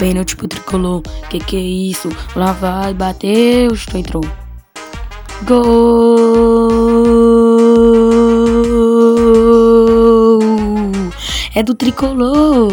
Pênalti pro tricolor. Que que é isso? Lá vai, bateu, estou entrou. Gol! É do tricolor.